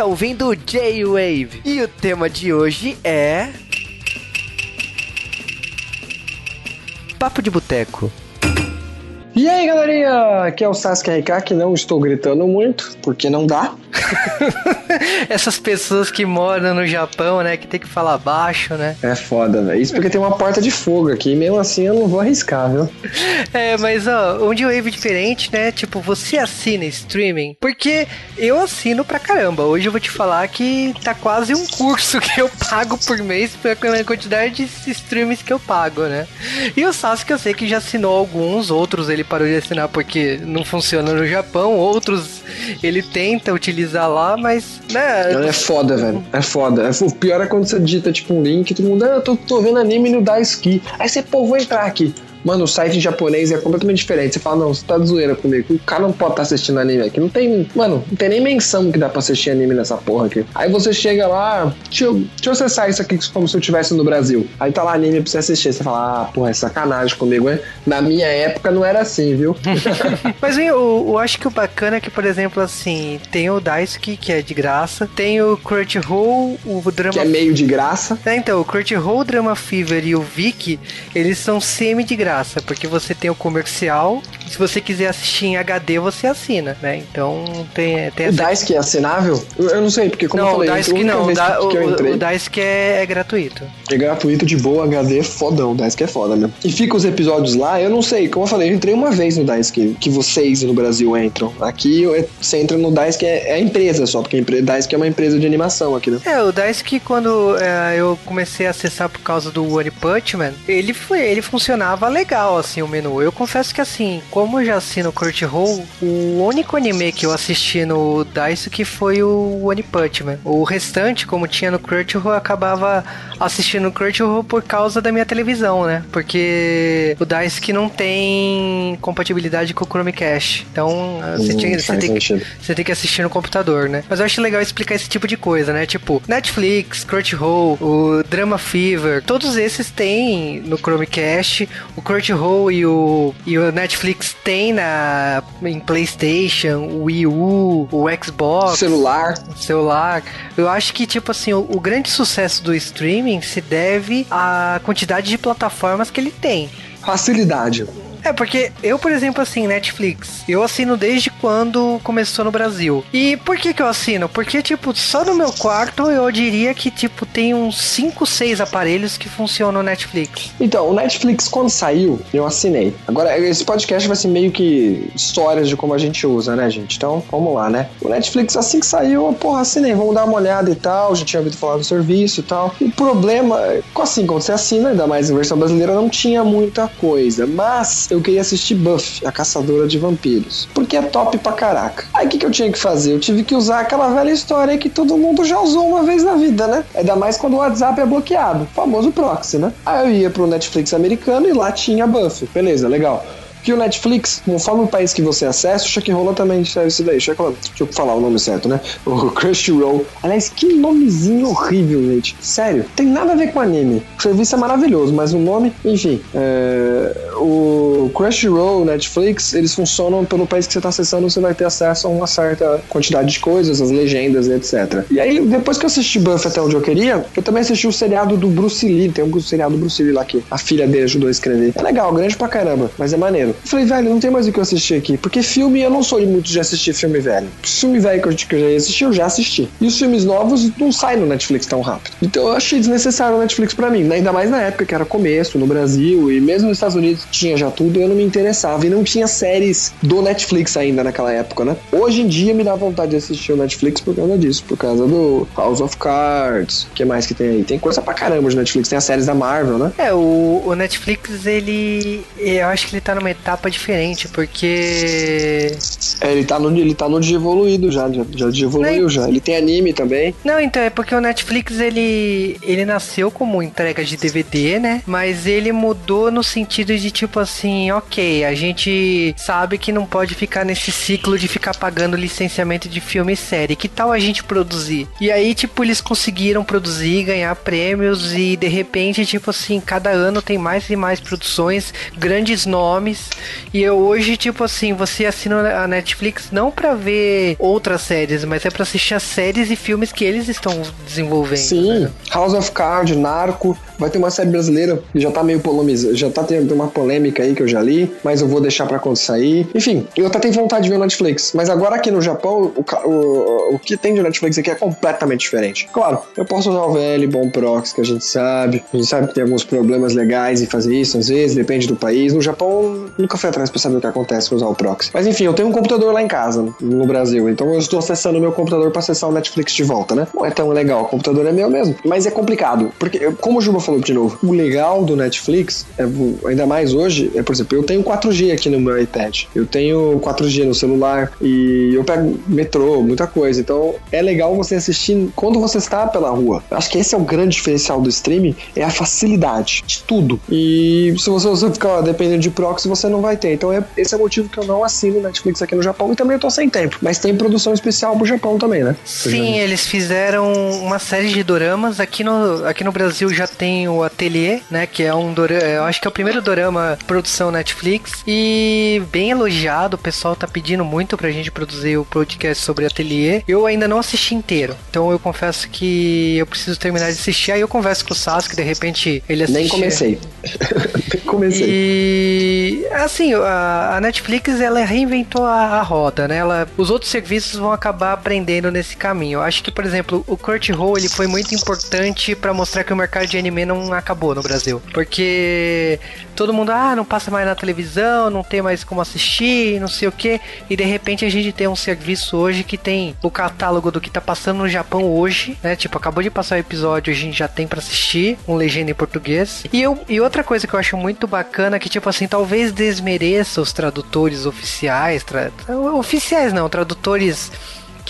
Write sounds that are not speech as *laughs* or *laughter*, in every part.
Está ouvindo J-Wave e o tema de hoje é. Papo de Boteco. E aí, galerinha? Aqui é o Sasuke RK, que não estou gritando muito, porque não dá. *laughs* Essas pessoas que moram no Japão, né, que tem que falar baixo, né? É foda, velho. Isso porque tem uma porta de fogo aqui, e mesmo assim eu não vou arriscar, viu? *laughs* É, mas ó, um D-Wave diferente, né? Tipo, você assina streaming? Porque eu assino pra caramba. Hoje eu vou te falar que tá quase um curso *laughs* que eu pago por mês pela quantidade de streams que eu pago, né? E o Sasuke eu sei que já assinou alguns, outros ele parou de assinar porque não funciona no Japão, outros ele tenta utilizar lá, mas, né? É foda, velho. É foda. É, o pior é quando você digita, tipo, um link, todo mundo, ah, eu tô, tô vendo anime no Daisuki. Aí você, pô, vou entrar aqui. Mano, o site em japonês é completamente diferente. Você fala, não, você tá de zoeira comigo. O cara não pode estar tá assistindo anime aqui. Não tem. Mano, não tem nem menção que dá pra assistir anime nessa porra aqui. Aí você chega lá, deixa eu, deixa eu acessar isso aqui como se eu estivesse no Brasil. Aí tá lá anime pra você assistir. Você fala, ah, porra, é sacanagem comigo, hein? Na minha época não era assim, viu? *laughs* *laughs* Mas eu, eu acho que o bacana é que, por exemplo, assim, tem o Daisuke, que é de graça, tem o Crunchyroll, o Drama. Que é meio de graça. É, então, o Crunchyroll, o Drama Fever e o Viki, eles são semi de graça graça, porque você tem o comercial. Se você quiser assistir em HD, você assina, né? Então tem, tem O essa... Daisuke é assinável? Eu não sei, porque como não, eu falei, o Daisuke não, o, da, o, entrei, o Daisuke é, é, gratuito. É gratuito, de boa, HD, fodão. O Daisuke é foda mesmo. E fica os episódios lá, eu não sei, como eu falei, eu entrei uma vez no Daisuke, que vocês no Brasil entram. Aqui você entra no Daisuke, é, é a empresa só, porque a Daisuke é uma empresa de animação aqui, né? É, o Daisuke, quando é, eu comecei a acessar por causa do One Punch Man, ele, foi, ele funcionava legal, assim, o menu. Eu confesso que, assim, como eu já assino Crunchyroll, o único anime que eu assisti no Daisuke foi o One Punch Man. O restante, como tinha no Crunchyroll, eu acabava assistindo o Crunchyroll por causa da minha televisão, né? Porque o Daisuke não tem compatibilidade com o Chromecast. Então, você, hum, tinha, você, tem que, você tem que assistir no computador, né? Mas eu acho legal explicar esse tipo de coisa, né? Tipo, Netflix, Crunchyroll, o Drama Fever, todos esses têm no Chromecast. O Crunchyroll e o, e o Netflix tem na, em PlayStation, o Wii U, o Xbox. Celular. Celular. Eu acho que, tipo assim, o, o grande sucesso do streaming se deve à quantidade de plataformas que ele tem. Facilidade. É, porque eu, por exemplo, assim, Netflix, eu assino desde quando começou no Brasil. E por que que eu assino? Porque, tipo, só no meu quarto eu diria que, tipo, tem uns 5, 6 aparelhos que funcionam no Netflix. Então, o Netflix, quando saiu, eu assinei. Agora, esse podcast vai ser meio que histórias de como a gente usa, né, gente? Então, vamos lá, né? O Netflix, assim que saiu, eu, porra, assinei, vamos dar uma olhada e tal. Já tinha ouvido falar do serviço e tal. O problema, assim, quando você assina, ainda mais em versão brasileira, não tinha muita coisa. Mas eu queria assistir Buffy, a caçadora de vampiros. Porque é top pra caraca. Aí o que, que eu tinha que fazer? Eu tive que usar aquela velha história que todo mundo já usou uma vez na vida, né? Ainda mais quando o WhatsApp é bloqueado. Famoso proxy, né? Aí eu ia pro Netflix americano e lá tinha Buffy. Beleza, legal. Que o Netflix, conforme o país que você acessa, o Chuck também serve isso daí. Deixa eu falar o nome certo, né? O *laughs* Crunchyroll. Aliás, que nomezinho horrível, gente. Sério, tem nada a ver com anime. O serviço é maravilhoso, mas o nome, enfim. É... O Crunchyroll, Netflix, eles funcionam pelo país que você está acessando, você vai ter acesso a uma certa quantidade de coisas, as legendas, etc. E aí, depois que eu assisti Buff até onde eu queria, eu também assisti o seriado do Bruce Lee. Tem um seriado do Bruce Lee lá que a filha dele ajudou a escrever. É legal, grande pra caramba, mas é maneiro velho. Falei, velho, não tem mais o que eu assistir aqui. Porque filme, eu não sou muito de assistir filme velho. Filme velho que eu, que eu já ia assistir, eu já assisti. E os filmes novos não saem no Netflix tão rápido. Então eu achei desnecessário o Netflix para mim. Ainda mais na época que era começo, no Brasil, e mesmo nos Estados Unidos tinha já tudo, eu não me interessava. E não tinha séries do Netflix ainda naquela época, né? Hoje em dia me dá vontade de assistir o Netflix por causa disso, por causa do House of Cards. O que mais que tem aí? Tem coisa pra caramba de Netflix, tem as séries da Marvel, né? É, o, o Netflix, ele. Eu acho que ele tá numa etapa diferente, porque. É, ele tá no, ele tá no evoluído já, já, já evoluiu já. Ele tem anime também. Não, então, é porque o Netflix ele, ele nasceu como entrega de DVD, né? Mas ele mudou no sentido de tipo assim, ok, a gente sabe que não pode ficar nesse ciclo de ficar pagando licenciamento de filme e série. Que tal a gente produzir? E aí, tipo, eles conseguiram produzir, ganhar prêmios e de repente, tipo assim, cada ano tem mais e mais produções, grandes nomes E eu hoje, tipo assim, você assina a Netflix não para ver outras séries, mas é para assistir as séries e filmes que eles estão desenvolvendo. Sim, né? House of Cards, Narco, vai ter uma série brasileira que já tá meio polemizada, já tá tendo uma polêmica aí que eu já li, mas eu vou deixar para quando sair. Enfim, eu até tenho vontade de ver o Netflix, mas agora aqui no Japão, o, o, o que tem de Netflix aqui é completamente diferente. Claro, eu posso usar o velho bom proxy que a gente sabe, a gente sabe que tem alguns problemas legais em fazer isso, às vezes, depende do país. No Japão, nunca fui atrás pra saber o que acontece com usar o proxy. Mas enfim, eu tenho um computador lá em casa, no Brasil, então eu estou acessando o meu computador para acessar o Netflix de volta, né? Não é tão legal, o computador é meu mesmo. Mas é complicado, porque, como o Juba falou de novo, o legal do Netflix, é, ainda mais hoje, é, por exemplo, eu tenho 4G aqui no meu iPad, eu tenho 4G no celular e eu pego metrô, muita coisa. Então é legal você assistir quando você está pela rua. Acho que esse é o grande diferencial do streaming, é a facilidade de tudo. E se você, você ficar dependendo de proxy, você não vai ter. Então é, esse é o motivo que eu não assino Netflix aqui no Japão e também eu tô sem tempo. Mas tem produção especial pro Japão também, né? Sim, eles fizeram uma série de doramas. Aqui no, aqui no Brasil já tem o Atelier, né? Que é um dorama, eu acho que é o primeiro dorama produção Netflix. E bem elogiado, o pessoal tá pedindo muito pra gente produzir o podcast sobre Atelier. Eu ainda não assisti inteiro, então eu confesso que eu preciso terminar de assistir. Aí eu converso com o Sasuke, de repente ele assiste. Nem comecei. *laughs* Nem comecei. E assim, a, a Netflix ela reinventou a, a, roda, né? Ela, os outros serviços vão acabar aprendendo nesse caminho. Eu acho que, por exemplo, o Crunchyroll ele foi muito importante para mostrar que o mercado de anime não acabou no Brasil, porque todo mundo ah não passa mais na televisão, não tem mais como assistir, não sei o que, e de repente a gente tem um serviço hoje que tem o catálogo do que tá passando no Japão hoje, né? Tipo, acabou de passar o episódio, a gente já tem para assistir, um legenda em português. E, eu, e outra coisa que eu acho muito bacana que, tipo assim, talvez desmereça os tradutores oficiais, tra... oficiais não, tradutores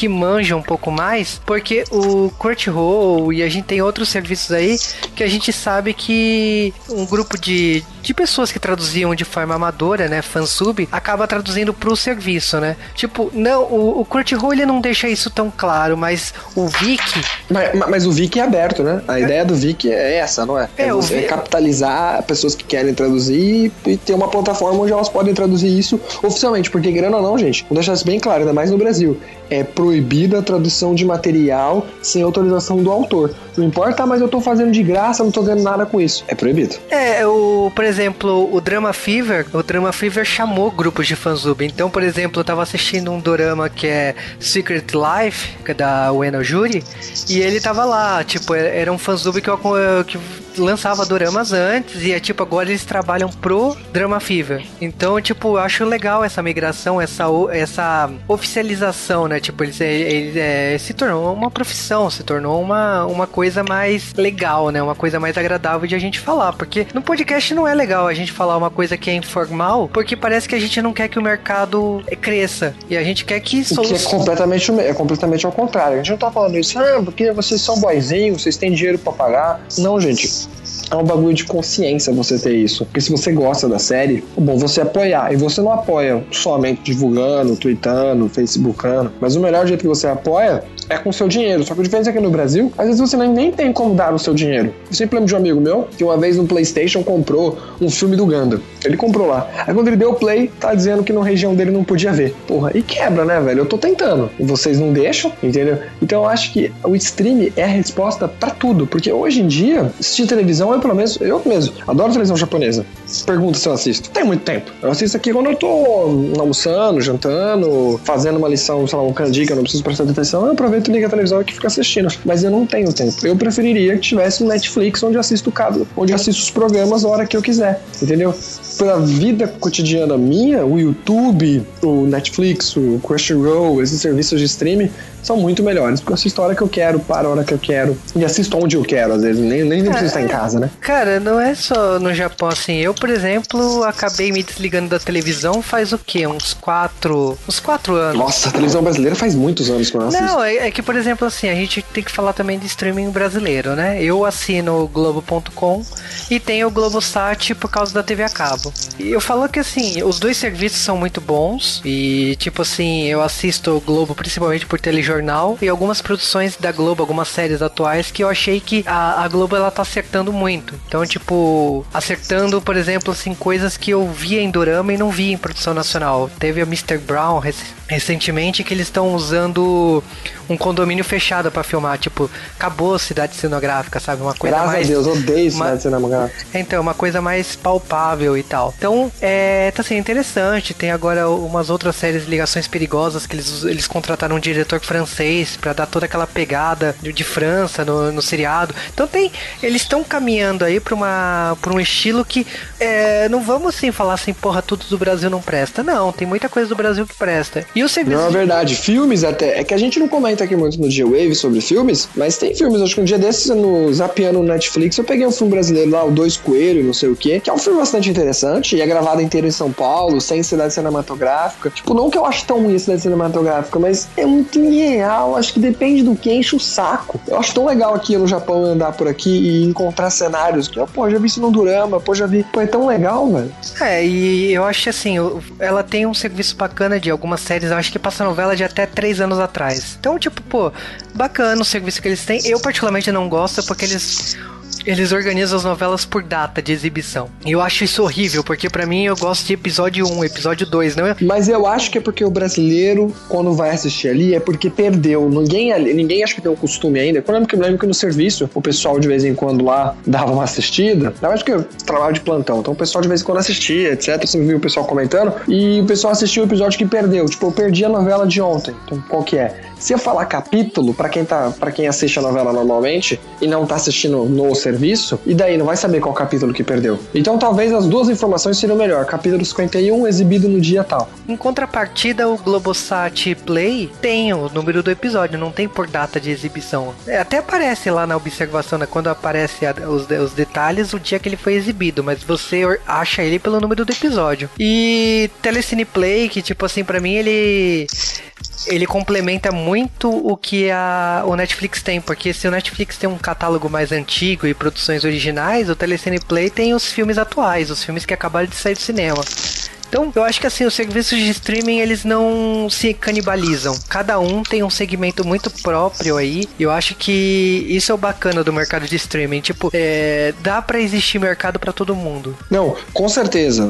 que manjam um pouco mais, porque o Crunchyroll e a gente tem outros serviços aí que a gente sabe que um grupo de, de pessoas que traduziam de forma amadora, né, fansub, acaba traduzindo pro serviço, né? Tipo, não, o, o Crunchyroll ele não deixa isso tão claro, mas o Viki... Mas, mas o Viki é aberto, né? A é. ideia do Viki é essa, não é? É, é, é capitalizar pessoas que querem traduzir e ter uma plataforma onde elas podem traduzir isso oficialmente, porque grana ou não, gente, vou deixar isso bem claro, ainda mais no Brasil, é proibida a tradução de material sem autorização do autor. Não importa, mas eu tô fazendo de graça, não tô ganhando nada com isso. É proibido. É, o, por exemplo, o Drama Fever, o Drama Fever chamou grupos de fansub. Então, por exemplo, eu tava assistindo um dorama que é Secret Life, que é da Ueno Juri, e ele tava lá, tipo, era um fansub que, eu, que lançava doramas antes, e é tipo, agora eles trabalham pro Drama Fever. Então, tipo, eu acho legal essa migração, essa, essa oficialização, né? Tipo, ele, ele é, se tornou uma profissão, se tornou uma, uma coisa mais legal, né? Uma coisa mais agradável de a gente falar. Porque no podcast não é legal a gente falar uma coisa que é informal, porque parece que a gente não quer que o mercado cresça. E a gente quer que... O que é completamente, é completamente ao contrário. A gente não tá falando isso, ah, porque vocês são boizinhos, vocês têm dinheiro para pagar. Não, gente é um bagulho de consciência você ter isso. Porque se você gosta da série, é bom você apoiar. E você não apoia somente divulgando, tweetando, facebookando. Mas o melhor jeito que você apoia é com seu dinheiro. Só que a diferença é que no Brasil, às vezes você nem tem como dar o seu dinheiro. Eu sempre lembro de um amigo meu que uma vez no PlayStation comprou um filme do Ganda. Ele comprou lá. Aí quando ele deu o play, tá dizendo que na região dele não podia ver. Porra, e quebra, né, velho? Eu tô tentando. E vocês não deixam, entendeu? Então eu acho que o stream é a resposta para tudo. Porque hoje em dia, assistir televisão é pelo menos, eu mesmo, adoro televisão japonesa. Pergunta se eu assisto. Tem muito tempo. Eu assisto aqui quando eu tô almoçando, jantando, fazendo uma lição, sei lá, um eu não preciso prestar atenção, eu aproveito e ligo a televisão e fico assistindo. Mas eu não tenho tempo. Eu preferiria que tivesse um Netflix onde assisto cada, onde assisto os programas a hora que eu quiser, entendeu? Pra vida cotidiana minha, o YouTube, o Netflix, o Crunchyroll, esses serviços de streaming são muito melhores, porque eu assisto a hora que eu quero, para a hora que eu quero, e assisto onde eu quero, às vezes, nem, nem, nem preciso estar em casa, né? Cara, não é só no Japão assim. Eu, por exemplo, acabei me desligando da televisão faz o quê? Uns quatro. Uns quatro anos. Nossa, a televisão brasileira faz muitos anos que eu assisto. Não, é, é, que, por exemplo, assim, a gente tem que falar também de streaming brasileiro, né? Eu assino o Globo.com e tenho o Globosat por causa da TV a cabo. E eu falo que assim, os dois serviços são muito bons. E, tipo assim, eu assisto o Globo principalmente por televisão jornal e algumas produções da Globo, algumas séries atuais que eu achei que a, a Globo ela tá acertando muito. Então, tipo, acertando, por exemplo, assim, coisas que eu via em Dorama e não via em produção nacional. Teve a Mr. Brown recentemente que eles estão usando um condomínio fechado para filmar, tipo, acabou a cidade cenográfica, sabe? Uma coisa Graças mais. a Deus, odeio cidade cenográfica. Então, uma coisa mais palpável e tal. Então, é, tá sendo interessante. Tem agora umas outras séries Ligações Perigosas que eles, eles contrataram um diretor francês para dar toda aquela pegada de, de França no, no seriado. Então tem. Eles estão caminhando aí pra, uma, pra um estilo que é, não vamos assim falar assim, porra, tudo do Brasil não presta. Não, tem muita coisa do Brasil que presta. E o serviço. Não, é verdade. Filmes até. É que a gente não comenta aqui muito no G-Wave sobre filmes, mas tem filmes. Acho que um dia desses, no Zapiano no Netflix, eu peguei um filme brasileiro lá, o Dois Coelhos, não sei o quê, que é um filme bastante interessante e é gravado inteiro em São Paulo, sem cidade cinematográfica. Tipo, não que eu acho tão ruim a cidade cinematográfica, mas é muito irreal. Acho que depende do que enche o saco. Eu acho tão legal aqui no Japão andar por aqui e encontrar cenários que, pô, já vi isso no Durama, pô, já vi. Pô, é tão legal, velho. É, e eu acho assim, ela tem um serviço bacana de algumas séries, eu acho que passa novela de até três anos atrás. Então, tipo, pô, bacana o serviço que eles têm. Eu particularmente não gosto porque eles eles organizam as novelas por data de exibição. E eu acho isso horrível, porque para mim eu gosto de episódio 1, episódio 2, não é? Mas eu acho que é porque o brasileiro, quando vai assistir ali, é porque perdeu. Ninguém, ninguém acha que tem o costume ainda. Quando eu lembro que no serviço, o pessoal de vez em quando lá dava uma assistida. Eu acho que eu trabalho de plantão, então o pessoal de vez em quando assistia, etc. Você viu o pessoal comentando. E o pessoal assistiu o episódio que perdeu. Tipo, eu perdi a novela de ontem. Então, qual que é? Se eu falar capítulo, para quem tá, para quem assiste a novela normalmente e não tá assistindo no serviço, e daí não vai saber qual capítulo que perdeu. Então talvez as duas informações seriam melhor. Capítulo 51 exibido no dia tal. Em contrapartida, o Globosat Play tem o número do episódio, não tem por data de exibição. É, até aparece lá na observação, né, quando aparece a, os, os detalhes, o dia que ele foi exibido, mas você acha ele pelo número do episódio. E Telecine Play, que tipo assim, para mim ele ele complementa muito o que a, o Netflix tem, porque se o Netflix tem um catálogo mais antigo e produções originais, o Telecine Play tem os filmes atuais, os filmes que acabaram de sair do cinema. Então, eu acho que assim, os serviços de streaming eles não se canibalizam. Cada um tem um segmento muito próprio aí. E eu acho que isso é o bacana do mercado de streaming. Tipo, é, dá para existir mercado para todo mundo. Não, com certeza.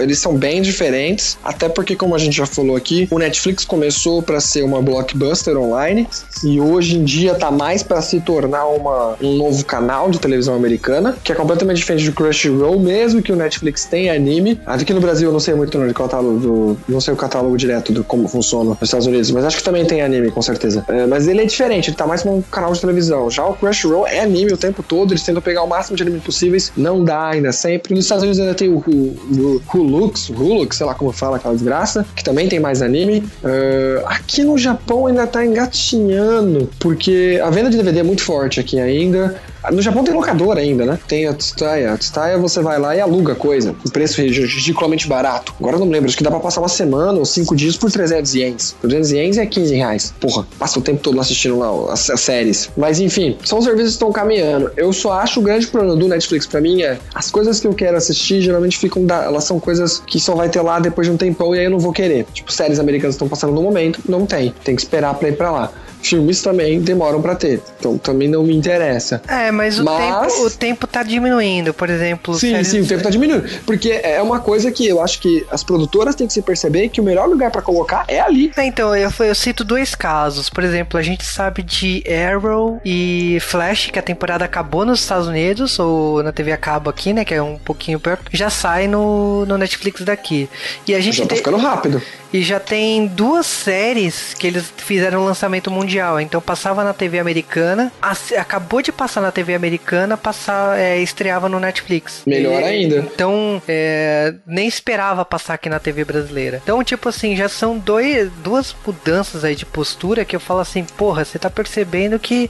Eles são bem diferentes. Até porque, como a gente já falou aqui, o Netflix começou para ser uma blockbuster online e hoje em dia tá mais para se tornar uma, um novo canal de televisão americana, que é completamente diferente do Crunchyroll, mesmo que o Netflix tenha anime. Aqui no Brasil eu não sei muito no catálogo do. Não sei o catálogo direto do como funciona nos Estados Unidos, mas acho que também tem anime, com certeza. É, mas ele é diferente, ele tá mais como um canal de televisão. Já o Crunchyroll é anime o tempo todo, eles tentam pegar o máximo de anime possíveis, não dá ainda sempre. Nos Estados Unidos ainda tem o, o, o Hulux, Hulux, sei lá como fala aquela desgraça, que também tem mais anime. Uh, aqui no Japão ainda tá engatinhando, porque a venda de DVD é muito forte aqui ainda. No Japão tem locador ainda, né? Tem a Tsutaya. A Tsutaya você vai lá e aluga coisa. O preço ridiculamente barato. Agora eu não lembro, acho que dá pra passar uma semana ou cinco dias por 300 ienes. 300 ienes é 15 reais. Porra, passa o tempo todo assistindo lá as, as séries. Mas enfim, são serviços que estão caminhando. Eu só acho o grande problema do Netflix pra mim é as coisas que eu quero assistir geralmente ficam. Da, elas são coisas que só vai ter lá depois de um tempão e aí eu não vou querer. Tipo, séries americanas estão passando no momento, não tem. Tem que esperar pra ir pra lá filmes também demoram para ter. Então também não me interessa. É, mas o, mas... Tempo, o tempo tá diminuindo, por exemplo. Sim, séries... sim, o tempo tá diminuindo. Porque é uma coisa que eu acho que as produtoras têm que se perceber que o melhor lugar para colocar é ali. É, então, eu, eu cito dois casos. Por exemplo, a gente sabe de Arrow e Flash, que a temporada acabou nos Estados Unidos, ou na TV a cabo aqui, né? Que é um pouquinho perto, já sai no, no Netflix daqui. E a gente já tá ficando rápido. E já tem duas séries que eles fizeram lançamento mundial. Então passava na TV americana, acabou de passar na TV americana, passar, é, estreava no Netflix. Melhor e, ainda. Então, é, nem esperava passar aqui na TV brasileira. Então, tipo assim, já são dois, duas mudanças aí de postura que eu falo assim, porra, você tá percebendo que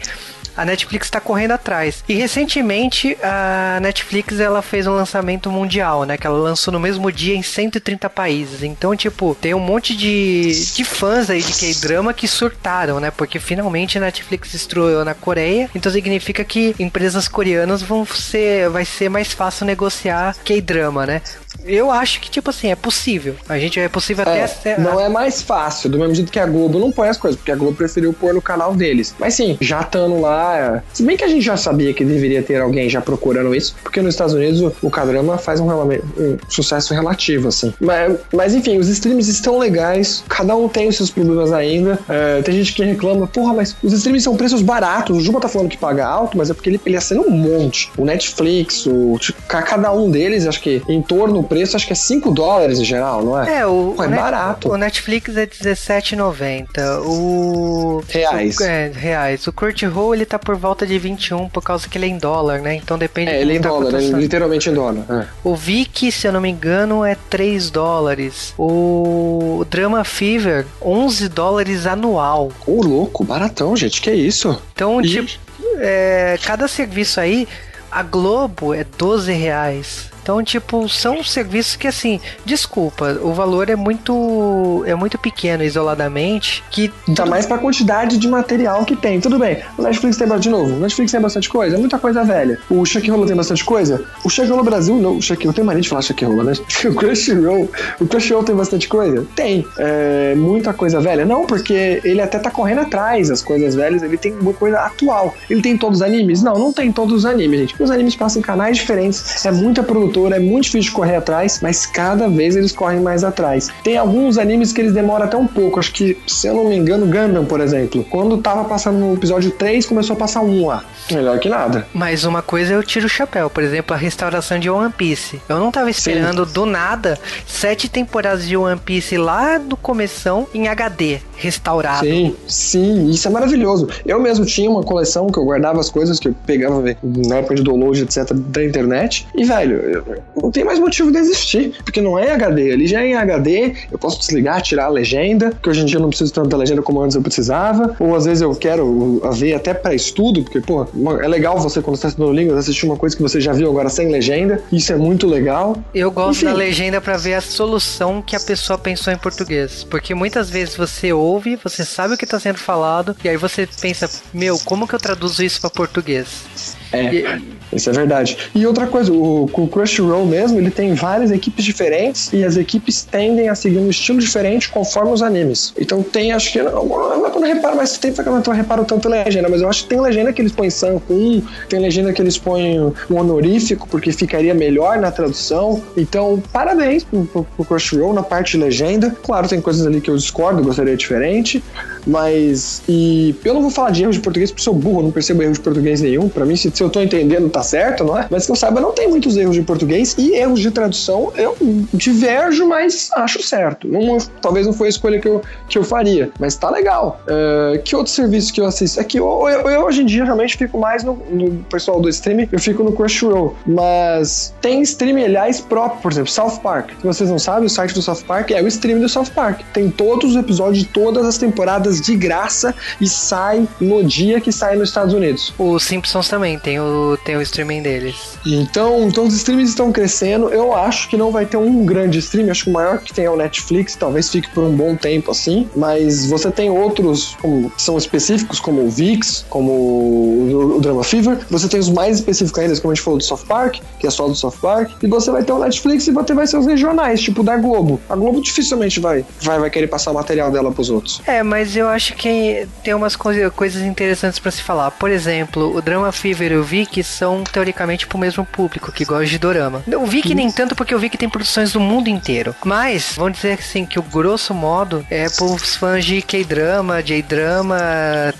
a Netflix está correndo atrás. E recentemente a Netflix ela fez um lançamento mundial, né? Que ela lançou no mesmo dia em 130 países. Então, tipo, tem um monte de, de fãs aí de K-drama que surtaram, né? Porque finalmente a Netflix estreou na Coreia. Então significa que empresas coreanas vão ser, vai ser mais fácil negociar K-drama, né? Eu acho que, tipo assim, é possível. A gente é possível É, até. não é mais fácil, do mesmo jeito que a Globo não põe as coisas, porque a Globo preferiu pôr no canal deles. Mas sim, já estando lá. é, Se bem que a gente já sabia que deveria ter alguém já procurando isso, porque nos Estados Unidos o, o K-drama faz um, um sucesso relativo, assim. Mas, mas enfim, os streams estão legais, cada um tem os seus problemas ainda. É, tem gente que reclama, porra, mas os streams são preços baratos. O Juba tá falando que paga alto, mas é porque ele, ele assina um monte. O Netflix, o, tipo, ca- cada um deles, acho que em torno preço, acho que é 5 dólares em geral, não é? É, o, Pô, é o Net- barato. O Netflix é R$17,90. O. Reais. O, é, reais. O Crunchyroll ele tá por volta de 21 por causa que ele é em dólar, né? Então depende É, ele é em tá dólar, é cotação. literalmente em dólar. é. O Viki, se eu não me engano, é 3 dólares. O Drama Fever, 11 dólares anual. Ô, louco, baratão, gente, que isso? Então, Ih. tipo, é, cada serviço aí, a Globo é 12 reais. Então, tipo, são serviços que assim, desculpa, o valor é muito é muito pequeno isoladamente, que Ainda mais pra quantidade de material que tem. Tudo bem, o Netflix tem, de novo, o Netflix tem bastante coisa, muita coisa velha. O Shakirola tem bastante coisa. O Shakirola Brasil, não, o Shakirola, tem mania de falar Shakirola, né? *laughs* O Crunchyroll, o Crunchyroll tem bastante coisa? Tem. É, muita coisa velha? Não, porque ele até tá correndo atrás das coisas velhas, ele tem uma coisa atual. Ele tem todos os animes? Não, não tem todos os animes, gente. Os animes passam em canais diferentes, é muita produtora, é muito difícil de correr atrás, mas cada vez eles correm mais atrás. Tem alguns animes que eles demoram até um pouco, acho que, se eu não me engano, Gundam, por exemplo. Quando tava passando no episódio 3, começou a passar um lá. Melhor que nada. Mas uma coisa eu tiro o chapéu, por exemplo, a restauração de One Piece. Eu não tava esperando do nada sete temporadas de One Piece lá do começão em HD, restaurado. Sim, sim, isso é maravilhoso. Eu mesmo tinha uma coleção que eu guardava as coisas que eu pegava velho, na época de download, etc, da internet. E, velho, eu- não tem mais motivo de existir, porque não é HD. Ali já é em HD, eu posso desligar, tirar a legenda, que hoje em dia eu não preciso tanto da legenda como antes eu precisava. Ou às vezes eu quero ver até pra estudo, porque, pô, é legal você, quando você tá estudando línguas, assistir uma coisa que você já viu agora sem legenda. Isso é muito legal. Eu gosto Enfim. da legenda pra ver a solução que a pessoa pensou em português. Porque muitas vezes você ouve, você sabe o que tá sendo falado, e aí você pensa, meu, como que eu traduzo isso pra português? É. E- Isso é verdade. E outra coisa, o, o Crunchyroll mesmo, ele tem várias equipes diferentes e as equipes tendem a seguir um estilo diferente conforme os animes. Então tem, acho que, não, não, não reparo mais tempo que eu não reparo tanto legenda, mas eu acho que tem legenda que eles põem Sankun, tem legenda que eles põem um honorífico, porque ficaria melhor na tradução. Então, parabéns pro, pro, pro Crunchyroll na parte de legenda. Claro, tem coisas ali que eu discordo, gostaria diferente, mas. E eu não vou falar de erros de português porque sou burro, não percebo erros de português nenhum. Pra mim, se, se eu tô entendendo, tá certo, não é? Mas que eu saiba, não tem muitos erros de português e erros de tradução eu diverjo, mas acho certo. Não, talvez não foi a escolha que eu, que eu faria, mas tá legal. É, que outro serviço que eu assisto? É que eu, eu- eu hoje em dia realmente fico mais no, no pessoal do streaming, eu fico no Crunchyroll, mas tem streaming, aliás, próprio, por exemplo, South Park. Se vocês não sabem, o site do South Park é o streaming do South Park. Tem todos os episódios de todas as temporadas de graça e sai no dia que sai nos Estados Unidos. Os Simpsons também tem o, tem o streaming deles. Então, então os streams estão crescendo. Eu acho que não vai ter um grande stream. Acho que o maior que tem é o Netflix. Talvez fique por um bom tempo assim. Mas você tem outros como, que são específicos, como o VIX, como o, o Drama Fever. Você tem os mais específicos ainda, como a gente falou do South Park, que é só do South Park. E você vai ter o Netflix e você vai ter os regionais, tipo da Globo. A Globo dificilmente vai, vai, vai querer passar o material dela pros outros. É, mas eu acho que tem umas coisa, coisas interessantes pra se falar. Por exemplo, o Drama Fever e o Viki são teoricamente pro mesmo público que gosta de dorama. O Viki nem tanto porque o Viki tem produções do mundo inteiro. Mas, vamos dizer assim, que o grosso modo é pros fãs de K-drama, J-drama,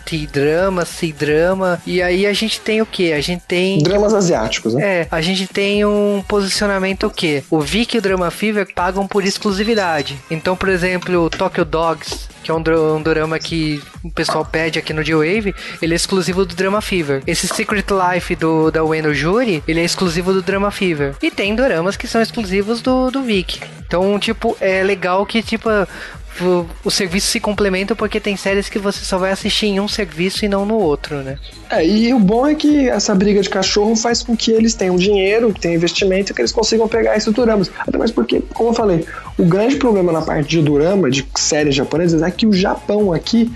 T-drama, C-drama. E aí a gente tem o que? A gente tem. Dramas asiáticos, né? É, a gente tem um posicionamento o quê? O Viki e o Drama Fever pagam por exclusividade. Então, por exemplo, o Tokyo Dogs, que é um, um drama que o pessoal pede aqui no G-Wave, ele é exclusivo do Drama Fever. Esse Secret Life do, da Ueno Jury, ele é exclusivo do Drama Fever. E tem doramas que são exclusivos do, do Viki. Então, tipo, é legal que, tipo, o, o serviço se complementa porque tem séries que você só vai assistir em um serviço e não no outro, né? É, e o bom é que essa briga de cachorro faz com que eles tenham dinheiro, tenham investimento e que eles consigam pegar esses duramas. Até mais porque, como eu falei, o grande problema na parte de durama, de séries japonesas, é que o Japão aqui,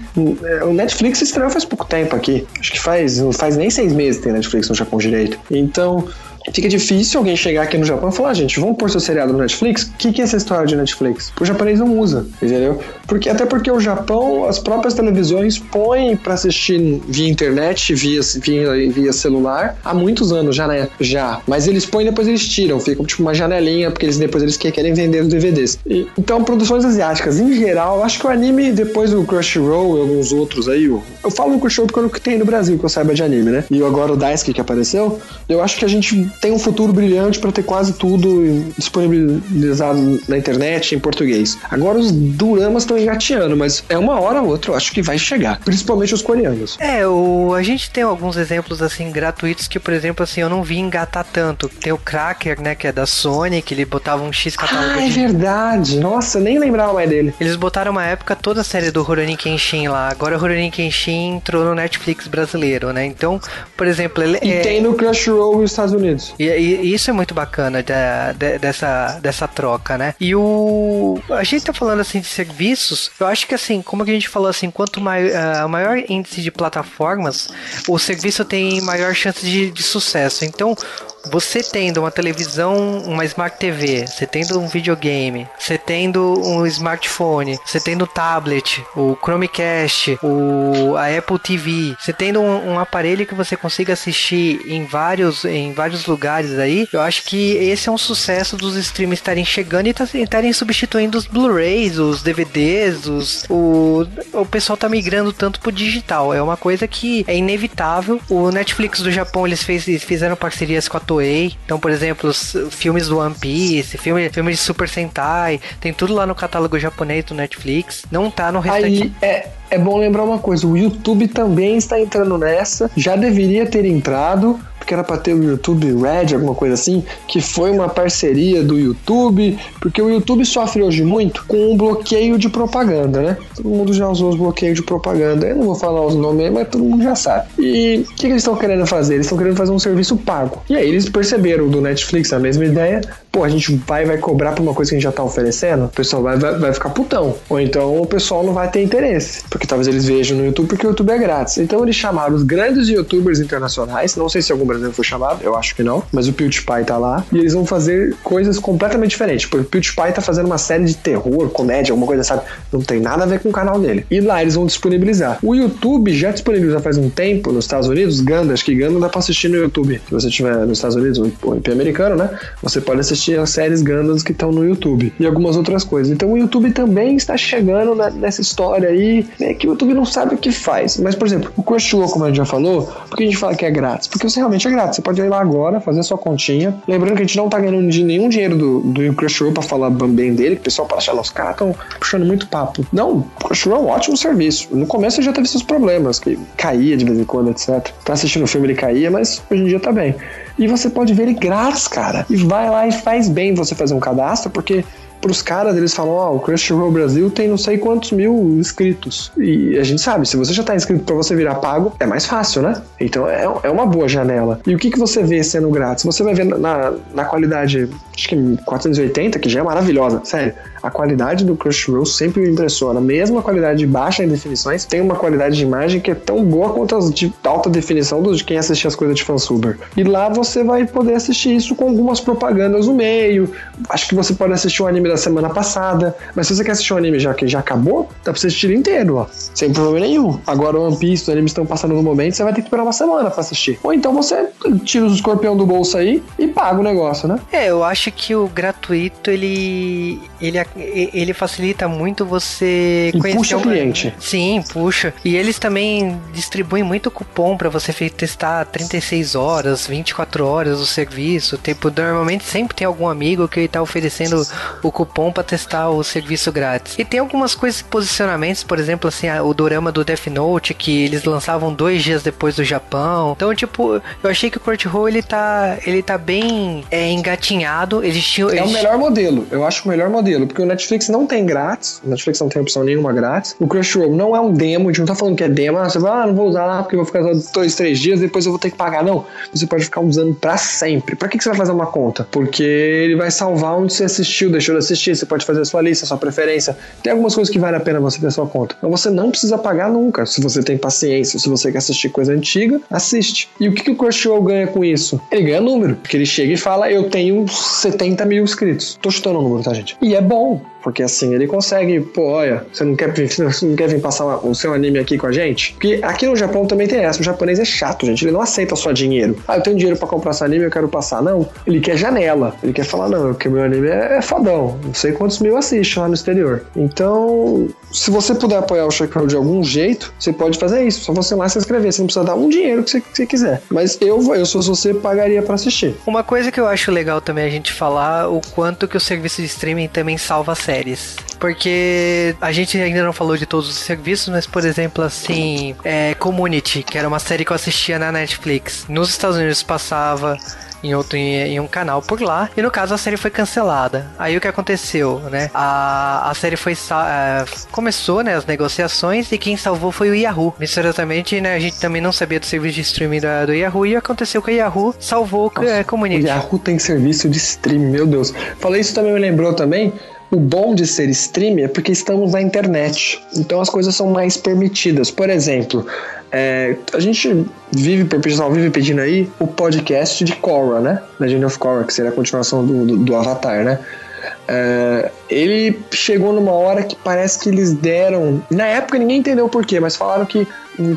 é, o Netflix estreou faz pouco tempo aqui. Acho que faz, faz nem seis meses que tem Netflix no Japão direito. Então. Fica difícil alguém chegar aqui no Japão e falar, ah, gente, vamos pôr seu seriado no Netflix? O que, que é essa história de Netflix? O japonês não usa, entendeu? Porque, até porque o Japão, as próprias televisões põem para assistir via internet, via, via, via celular, há muitos anos já, né? Já. Mas eles põem e depois eles tiram, ficam tipo uma janelinha, porque eles depois eles querem vender os DVDs. E, então, produções asiáticas, em geral, acho que o anime, depois do Crunchyroll e alguns outros aí, eu, eu falo no Crunchyroll porque é o que tem no Brasil, que eu saiba de anime, né? E agora o Daisuke que apareceu, eu acho que a gente tem um futuro brilhante para ter quase tudo disponibilizado na internet em português. Agora os duramas estão engateando, mas é uma hora ou outra, eu acho que vai chegar, principalmente os coreanos. É, o, a gente tem alguns exemplos assim gratuitos que, por exemplo, assim, eu não vi engatar tanto. Tem o Cracker, né, que é da Sony, que ele botava um X catálogo Ah, é de... verdade. Nossa, nem lembrava mais dele. Eles botaram uma época toda a série do Rurouni Kenshin lá. Agora o Rurouni Kenshin entrou no Netflix brasileiro, né? Então, por exemplo, ele E é... tem no Crunchyroll nos Estados Unidos. E, e- e isso é muito bacana de- dessa, dessa troca, né? E o. A gente tá falando assim de serviços, eu acho que assim, como a gente falou assim, quanto mai, ah, maior índice de plataformas, o serviço tem maior chance de, de sucesso. Então. Você tendo uma televisão, uma Smart TV, você tendo um videogame, você tendo um smartphone, você tendo tablet, o Chromecast, o, a Apple TV, você tendo um, um aparelho que você consiga assistir em vários, em vários lugares aí, eu acho que esse é um sucesso dos streams estarem chegando e tá- estarem substituindo os Blu-rays, os DVDs, os, o, o pessoal tá migrando tanto pro digital. É uma coisa que é inevitável. O Netflix do Japão, eles, fez, fizeram parcerias com a Toei. Então, por exemplo, os filmes do One Piece, filme, filme de Super Sentai, tem tudo lá no catálogo japonês do Netflix. Não tá no restante. Aí é, é bom lembrar uma coisa: o YouTube também está entrando nessa, já deveria ter entrado, porque era para ter o YouTube Red, alguma coisa assim, que foi uma parceria do YouTube, porque o YouTube sofre hoje muito com o bloqueio de propaganda, né? Todo mundo já usou os bloqueios de propaganda, eu não vou falar os nomes, mas todo mundo já sabe. E o que, que eles estão querendo fazer? Eles estão querendo fazer um serviço pago. E aí eles perceberam do Netflix a mesma ideia, pô, a gente vai vai cobrar por uma coisa que a gente já tá oferecendo, o pessoal vai, vai, vai ficar putão. Ou então o pessoal não vai ter interesse, porque talvez eles vejam no YouTube porque o YouTube é grátis. Então eles chamaram os grandes youtubers internacionais, não sei se algum brasileiro foi chamado, eu acho que não, mas o PewDiePie tá lá, e eles vão fazer coisas completamente diferentes, porque o PewDiePie tá fazendo uma série de terror, comédia, alguma coisa, sabe? Não tem nada a ver com o canal dele. E lá eles vão disponibilizar. O YouTube já disponibiliza faz um tempo nos Estados Unidos, Ganda, acho que Ganda dá pra assistir no YouTube. Se você estiver nos Estados Unidos, o IP americano, né? Você pode assistir as séries Gandas que estão no YouTube e algumas outras coisas. Então o YouTube também está chegando na- nessa história aí, né, que o YouTube não sabe o que faz. Mas, por exemplo, o Crunchyroll, como a gente já falou, por que a gente fala que é grátis? Porque você realmente é grátis. Você pode ir lá agora, fazer a sua continha. Lembrando que a gente não tá ganhando de nenhum dinheiro do, do Crunchyroll pra falar bem dele, que o pessoal "Ah, os caras estão puxando muito papo. Não, o Crunchyroll é um ótimo serviço. No começo já teve seus problemas, que caía de vez em quando, etc. Tá assistindo o filme, ele caía, mas hoje em dia tá bem. E você pode ver ele grátis, cara. E vai lá e faz bem você fazer um cadastro, porque pros caras eles falam, ó, o Crunchyroll Brasil tem não sei quantos mil inscritos. E a gente sabe, se você já tá inscrito pra você virar pago, é mais fácil, né? Então é, é uma boa janela. E o que, que você vê sendo grátis? Você vai ver na, na qualidade, acho que 480, que já é maravilhosa, sério. A qualidade do Crunchyroll sempre me impressiona. Mesmo a qualidade de baixa em definições, tem uma qualidade de imagem que é tão boa quanto as de alta definição dos de quem assiste as coisas de fansuber. E lá você vai poder assistir isso com algumas propagandas no meio. Acho que você pode assistir o anime da semana passada. Mas se você quer assistir um anime já que já acabou, dá pra você assistir inteiro, ó. Sem problema nenhum. Agora o One Piece, os animes estão passando no momento, você vai ter que esperar uma semana pra assistir. Ou então você tira os escorpião do bolso aí e paga o negócio, né? É, eu acho que o gratuito ele ele, ele facilita muito você E conhecer puxa o- cliente. Sim, puxa. E eles também distribuem muito cupom pra você testar 36 horas, 24 horas o serviço. Tipo, normalmente sempre tem algum amigo que tá oferecendo o cupom pra testar o serviço grátis. E tem algumas coisas, posicionamentos, por exemplo, assim, o dorama do Death Note que eles lançavam dois dias depois do Japão. Então, tipo, eu achei que o Crunchyroll ele tá ele tá bem é, engatinhado. Eles tinham É o melhor modelo, eu acho o melhor modelo, porque o Netflix não tem grátis, o Netflix não tem opção nenhuma grátis. O Crunchyroll não é um demo, a gente não tá falando que é demo, ah, você vai, ah, não vou usar lá porque eu vou ficar usando dois, três dias, depois eu vou ter que pagar. Não, você pode ficar usando pra sempre. Pra que, que você vai fazer uma conta? Porque ele vai salvar onde você assistiu, deixou de assistir, você pode fazer a sua lista, a sua preferência. Tem algumas coisas que vale a pena você ter sua conta. Então você não precisa pagar nunca. Se você tem paciência, se você quer assistir coisa antiga, assiste. E o que, que o Crunchyroll ganha com isso? Ele ganha número, porque ele chega e fala: Eu tenho 70 mil inscritos. Tô chutando o número, tá, gente? E é bom, porque assim, ele consegue, pô, olha, você não quer, *laughs* você não quer vir passar o seu anime aqui com a gente? Porque aqui no Japão também tem essa. O japonês é chato, gente. Ele não aceita só dinheiro. Ah, eu tenho dinheiro para comprar esse anime, eu quero passar. Não. Ele quer janela. Ele quer falar, não, porque meu anime é, é fodão. Não sei quantos mil assiste lá no exterior. Então, se você puder apoiar o Crunchyroll de algum jeito, você pode fazer isso. Só você lá se inscrever. Você não precisa dar um dinheiro que você, que você quiser. Mas eu, eu, se você, pagaria para assistir. Uma coisa que eu acho legal também a gente falar, o quanto que o serviço de streaming também salva séries. Porque a gente ainda não falou de todos os serviços, mas, por exemplo, assim, é, Community, que era uma série que eu assistia na Netflix. Nos Estados Unidos passava em outro em, um canal por lá. E no caso a série foi cancelada. Aí o que aconteceu, né? A, a série foi é, começou, né, as negociações e quem salvou foi o Yahoo. Misteriosamente, né, a gente também não sabia do serviço de streaming do, do Yahoo e aconteceu que o Yahoo salvou Nossa, a comunidade. O Yahoo tem serviço de streaming, meu Deus. Falei isso também me lembrou também o bom de ser streamer é porque estamos na internet, então as coisas são mais permitidas. Por exemplo, é, a gente vive, o pessoal vive pedindo aí o podcast de Korra, né? Legend of Korra, que seria a continuação do, do, do Avatar, né? É, ele chegou numa hora que parece que eles deram. Na época ninguém entendeu por quê, mas falaram que,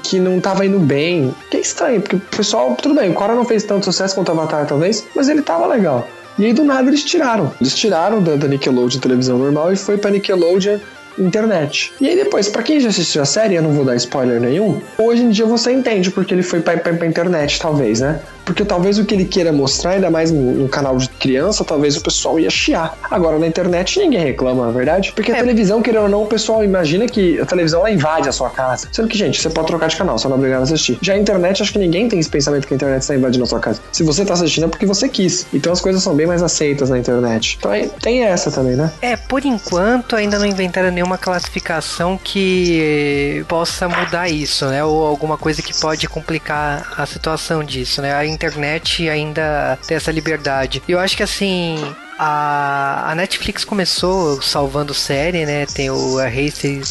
que não tava indo bem. Que é estranho, porque o pessoal, tudo bem, o Korra não fez tanto sucesso quanto o Avatar, talvez, mas ele tava legal. E aí do nada eles tiraram. Eles tiraram da, da Nickelodeon televisão normal e foi pra Nickelodeon internet. E aí depois, para quem já assistiu a série, eu não vou dar spoiler nenhum, hoje em dia você entende porque ele foi pra, pra, pra internet, talvez, né? Porque talvez o que ele queira mostrar, ainda mais no canal de criança, talvez o pessoal ia chiar. Agora na internet ninguém reclama, na é verdade. Porque é. a televisão, querendo ou não, o pessoal imagina que a televisão ela invade a sua casa. Sendo que, gente, você pode trocar de canal, você não é obrigado a assistir. Já a internet, acho que ninguém tem esse pensamento que a internet está invadindo a sua casa. Se você tá assistindo é porque você quis. Então as coisas são bem mais aceitas na internet. Então tem essa também, né? É, por enquanto ainda não inventaram nenhuma classificação que possa mudar isso, né? Ou alguma coisa que pode complicar a situação disso, né? Internet ainda tem essa liberdade. Eu acho que assim, a, a Netflix começou salvando série, né? Tem o Hasty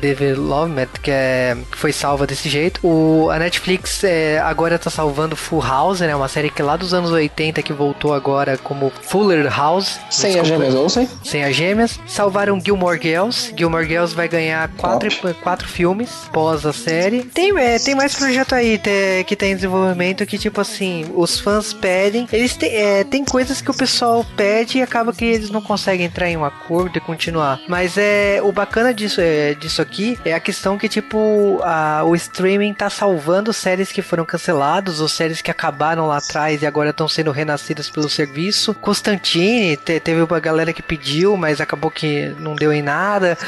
Development, que, é, que foi salva desse jeito. O, a Netflix é, agora tá salvando Full House, né? Uma série que lá dos anos 80 que voltou agora como Fuller House. Sem as gêmeas, ou sem? Sem as gêmeas. Salvaram Gilmore Girls. Gilmore Girls vai ganhar quatro, quatro filmes pós a série. Tem, é, tem mais projeto aí te, que tem desenvolvimento que, tipo assim, os fãs pedem. Eles te, é, tem coisas que o pessoal pede e acaba que eles não conseguem entrar em um acordo e continuar. Mas é o bacana disso é disso aqui é a questão que, tipo, a, o streaming tá salvando séries que foram canceladas ou séries que acabaram lá atrás e agora estão sendo renascidas pelo serviço. Constantine, te, teve uma galera que pediu, mas acabou que não deu em nada.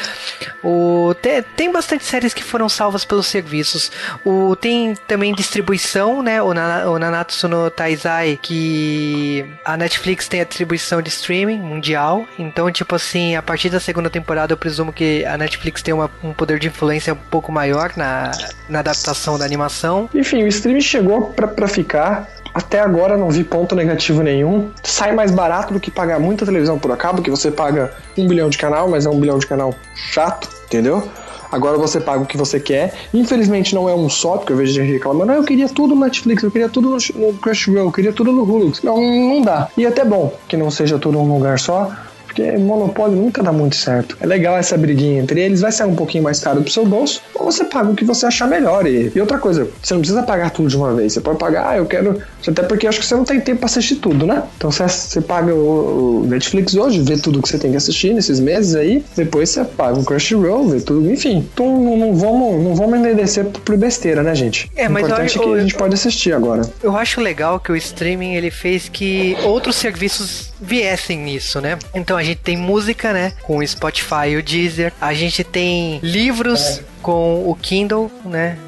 O, te, tem bastante séries que foram salvas pelos serviços. O, tem também distribuição, né? O, Nana, o Nanatsu no Taizai, que a Netflix tem a distribuição de streaming mundial. Então, tipo assim, a partir da segunda temporada eu presumo que a Netflix tem uma, um poder de influência um pouco maior na, na adaptação da animação. Enfim, o streaming chegou para ficar. Até agora não vi ponto negativo nenhum. Sai mais barato do que pagar muita televisão por cabo, que você paga um bilhão de canal, mas é um bilhão de canal chato, entendeu? Agora você paga o que você quer. Infelizmente não é um só, porque eu vejo gente reclamando, ah, eu queria tudo no Netflix, eu queria tudo no Crunchyroll, eu queria tudo no Hulu. Não, não dá. E é até bom que não seja tudo num lugar só, porque monopólio nunca dá muito certo. É legal essa briguinha entre eles, vai sair um pouquinho mais caro pro seu bolso, ou você paga o que você achar melhor. E, e outra coisa, você não precisa pagar tudo de uma vez, você pode pagar, ah, eu quero. Até porque acho que você não tem tempo pra assistir tudo, né? Então você, você paga o, o Netflix hoje, vê tudo que você tem que assistir nesses meses aí, depois você paga o Crunchyroll, vê tudo, enfim. Então não, não vamos, não vamos enderecer por besteira, né, gente? É, mas o importante eu, é que a gente pode assistir agora. Eu acho legal que o streaming ele fez que outros serviços viessem nisso, né? Então a gente tem música, né? Com o Spotify e o Deezer. A gente tem livros. É com o Kindle, né?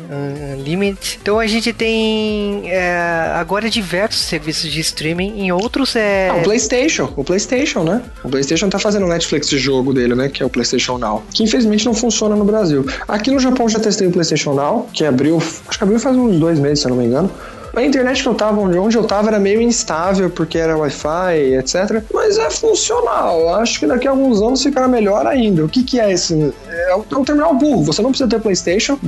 Unlimited. Então a gente tem é, agora diversos serviços de streaming em outros é. Ah, o PlayStation, o PlayStation, né? O PlayStation tá fazendo o Netflix de jogo dele, né? Que é o PlayStation Now, que infelizmente não funciona no Brasil. Aqui no Japão já testei o PlayStation Now, que abriu, acho que abriu faz uns dois meses, se eu não me engano. A internet que eu tava, onde eu tava, era meio instável, porque era Wi-Fi, etc. Mas é funcional. Acho que daqui a alguns anos ficará melhor ainda. O que, que é esse? É um terminal burro. Você não precisa ter PlayStation.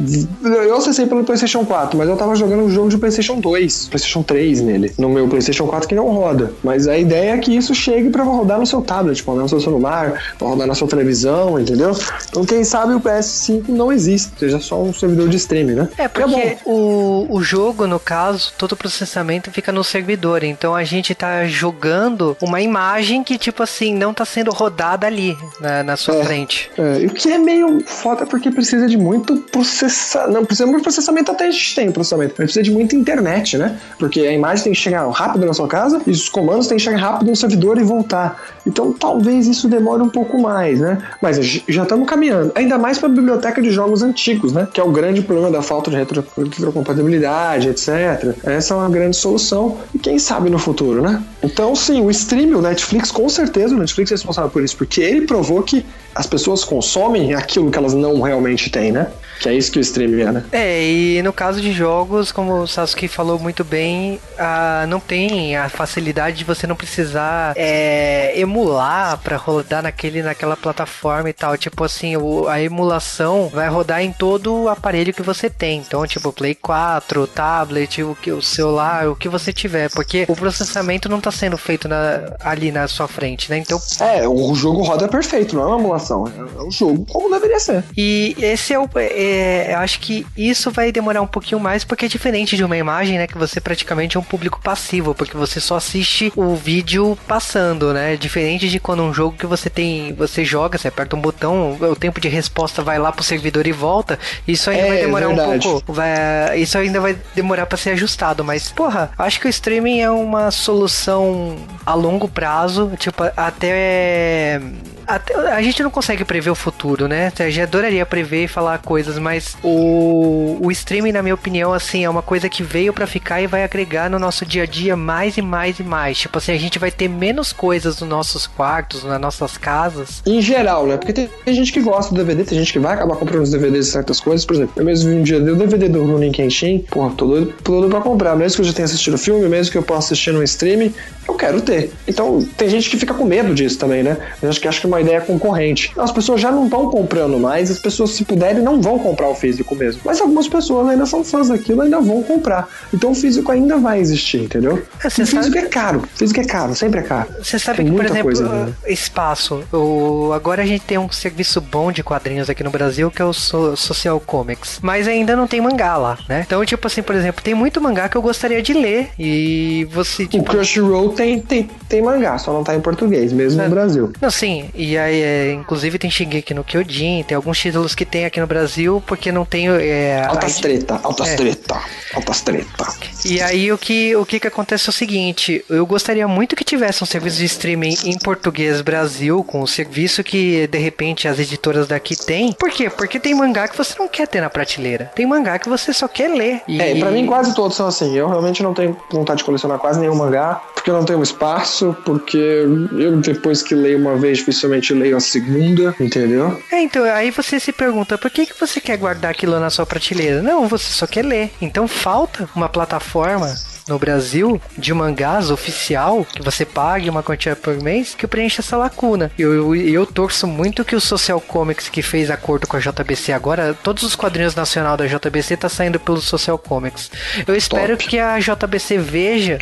Eu acessei pelo PlayStation 4, mas eu tava jogando um jogo de PlayStation 2, PlayStation 3 nele, no meu PlayStation 4 que não roda. Mas a ideia é que isso chegue para rodar no seu tablet, para rodar no seu celular, para rodar na sua televisão, entendeu? Então, quem sabe o PS5 não existe, seja só um servidor de streaming, né? É, porque é o, o jogo, no caso, todo o processamento fica no servidor. Então a gente tá jogando uma imagem que, tipo assim, não tá sendo rodada ali na, na sua é, frente. É, o que é meio foda porque precisa de muito processamento. Não, precisa de muito processamento, até a gente tem processamento, mas precisa de muita internet, né? Porque a imagem tem que chegar rápido na sua casa e os comandos têm que chegar rápido no servidor e voltar. Então talvez isso demore um pouco mais, né? Mas já estamos caminhando. Ainda mais para a biblioteca de jogos antigos, né? Que é o grande problema da falta de retro retrocompatibilidade, etc. Essa é uma grande solução. E quem sabe no futuro, né? Então, sim, o stream, o Netflix, com certeza, o Netflix é responsável por isso, porque ele provou que as pessoas consomem aquilo que elas não realmente têm, né? Que é isso que o streaming é, né? É, e no caso de jogos, como o Sasuke falou muito bem, a, não tem a facilidade de você não precisar é, emular para rodar naquele, naquela plataforma e tal. Tipo assim, o, a emulação vai rodar em todo o aparelho que você tem. Então, tipo, Play 4, tablet, o, que, o celular, o que você tiver. Porque o processamento não tá sendo feito na, ali na sua frente, né? Então. É, o jogo roda perfeito, não é uma emulação. É, é o jogo como deveria ser. E esse é o. É, é, eu acho que isso vai demorar um pouquinho mais, porque é diferente de uma imagem, né? Que você praticamente é um público passivo, porque você só assiste o vídeo passando, né? Diferente de quando um jogo que você tem, você joga, você aperta um botão, o tempo de resposta vai lá pro servidor e volta. Isso ainda é, vai demorar um pouco. Vai, isso ainda vai demorar para ser ajustado, mas porra, acho que o streaming é uma solução a longo prazo, tipo, até até, a gente não consegue prever o futuro, né? A gente adoraria prever e falar coisas, mas o, o streaming, na minha opinião, assim, é uma coisa que veio para ficar e vai agregar no nosso dia a dia mais e mais e mais. Tipo assim, a gente vai ter menos coisas nos nossos quartos, nas nossas casas. Em geral, né? Porque tem, tem gente que gosta do DVD, tem gente que vai acabar comprando os DVDs de certas coisas. Por exemplo, eu mesmo vi um dia o DVD do Runin Kenshin, porra, tô doido, tô doido pra comprar. Mesmo que eu já tenha assistido o filme, mesmo que eu possa assistir no streaming, eu quero ter. Então, tem gente que fica com medo disso também, né? Eu acho que acho que uma ideia concorrente. As pessoas já não estão comprando mais, as pessoas, se puderem, não vão comprar o físico mesmo. Mas algumas pessoas ainda são fãs daquilo, ainda vão comprar. Então o físico ainda vai existir, entendeu? É, o físico sabe... é caro. O físico é caro, sempre é caro. Você sabe tem que, por exemplo, coisa, espaço. O... Agora a gente tem um serviço bom de quadrinhos aqui no Brasil que é o so Social Comics. Mas ainda não tem mangá lá, né? Então, tipo assim, por exemplo, tem muito mangá que eu gostaria de ler. E você. Tipo... O Crunchyroll tem, tem, tem mangá, só não tá em português, mesmo é. no Brasil. Não, sim. E aí, é, inclusive, tem Shingeki no Kyojin, tem alguns títulos que tem aqui no Brasil, porque não tem. É, altas a... treta, altas é. treta, altas treta. E aí o que, o que que acontece é o seguinte, eu gostaria muito que tivesse um serviço de streaming em português Brasil, com o serviço que de repente as editoras daqui têm. Por quê? Porque tem mangá que você não quer ter na prateleira. Tem mangá que você só quer ler. E... É, pra mim quase todos são assim. Eu realmente não tenho vontade de colecionar quase nenhum mangá, porque eu não tenho espaço, porque eu depois que leio uma vez, dificilmente leio a segunda, entendeu? É, então, aí você se pergunta, por que, que você quer guardar aquilo na sua prateleira? Não, você só quer ler. Então falta uma plataforma no Brasil de mangás oficial, que você pague uma quantia por mês, que preenche essa lacuna. Eu, eu, eu torço muito que o Social Comics, que fez acordo com a JBC agora, todos os quadrinhos nacional da JBC tá saindo pelo Social Comics. Eu espero Top. que a JBC veja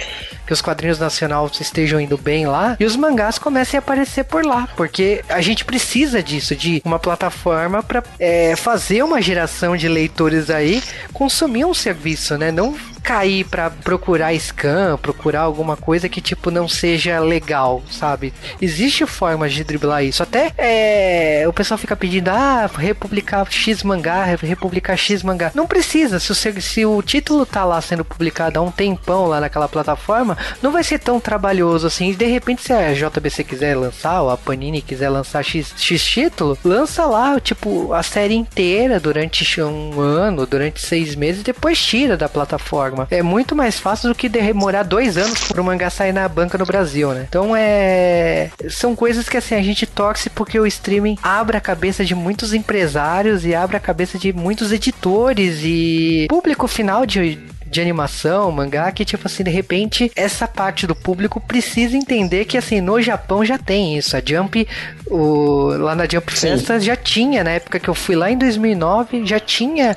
que os quadrinhos nacional estejam indo bem lá e os mangás comecem a aparecer por lá, porque a gente precisa disso, de uma plataforma para é, fazer uma geração de leitores aí consumir um serviço, né? Não cair para procurar scan, procurar alguma coisa que tipo não seja legal, sabe? Existe formas de driblar isso. Até é, o pessoal fica pedindo, ah, republicar X mangá, republicar X mangá. Não precisa. Se o, se o título tá lá sendo publicado há um tempão lá naquela plataforma, não vai ser tão trabalhoso assim. De repente, se a JBC quiser lançar, ou a Panini quiser lançar X, X título, lança lá, tipo, a série inteira durante um ano, durante seis meses, e depois tira da plataforma forma. É muito mais fácil do que demorar dois anos para o mangá sair na banca no Brasil, né? Então é. São coisas que assim a gente torce porque o streaming abre a cabeça de muitos empresários e abre a cabeça de muitos editores e público final de de animação, mangá, que tipo assim, de repente, essa parte do público precisa entender que assim, no Japão já tem isso. A Jump, o, lá na Jump. Festa já tinha, na época que eu fui lá em 2009, já tinha